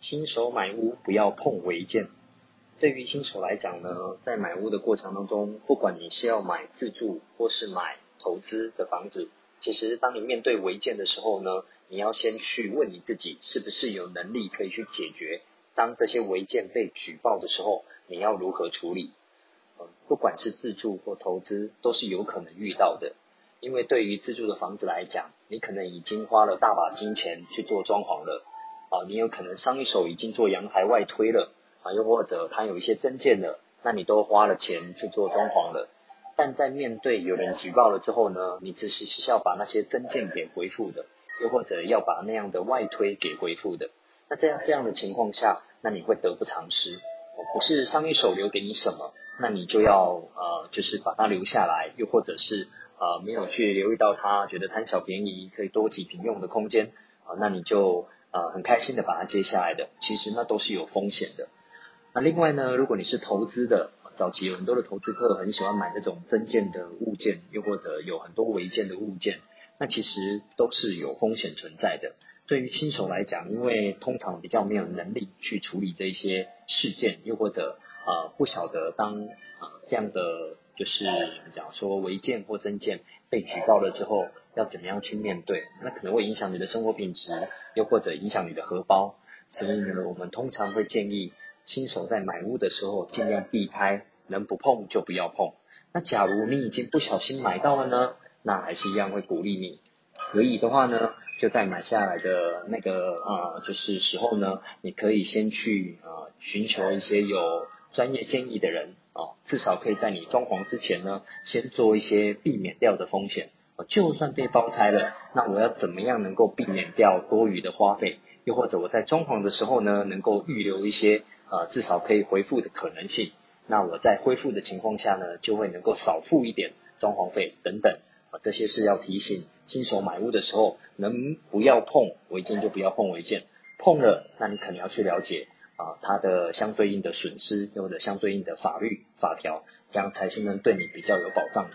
新手买屋不要碰违建。对于新手来讲呢，在买屋的过程当中，不管你是要买自住或是买投资的房子，其实当你面对违建的时候呢，你要先去问你自己，是不是有能力可以去解决。当这些违建被举报的时候，你要如何处理？不管是自住或投资，都是有可能遇到的。因为对于自住的房子来讲，你可能已经花了大把金钱去做装潢了，啊，你有可能上一手已经做阳台外推了，啊，又或者他有一些增建了，那你都花了钱去做装潢了。但在面对有人举报了之后呢，你只是是要把那些增建给回复的，又或者要把那样的外推给回复的。那这样这样的情况下，那你会得不偿失。不是上一手留给你什么，那你就要呃，就是把它留下来，又或者是呃没有去留意到它，觉得贪小便宜可以多几平用的空间啊，那你就呃很开心的把它接下来的，其实那都是有风险的。那另外呢，如果你是投资的，早期有很多的投资客很喜欢买那种增建的物件，又或者有很多违建的物件，那其实都是有风险存在的。对于新手来讲，因为通常比较没有能力去处理这些事件，又或者呃不晓得当呃这样的就是讲说违建或增建被举报了之后，要怎么样去面对，那可能会影响你的生活品质，又或者影响你的荷包。所以呢，我们通常会建议新手在买屋的时候尽量避开，能不碰就不要碰。那假如你已经不小心买到了呢，那还是一样会鼓励你，可以的话呢。就在买下来的那个啊，就是时候呢，你可以先去啊寻求一些有专业建议的人啊，至少可以在你装潢之前呢，先做一些避免掉的风险。就算被包拆了，那我要怎么样能够避免掉多余的花费？又或者我在装潢的时候呢，能够预留一些啊，至少可以恢复的可能性。那我在恢复的情况下呢，就会能够少付一点装潢费等等。啊，这些是要提醒新手买屋的时候，能不要碰违建就不要碰违建，碰了，那你肯定要去了解啊，它的相对应的损失或者相对应的法律法条，这样才是能对你比较有保障。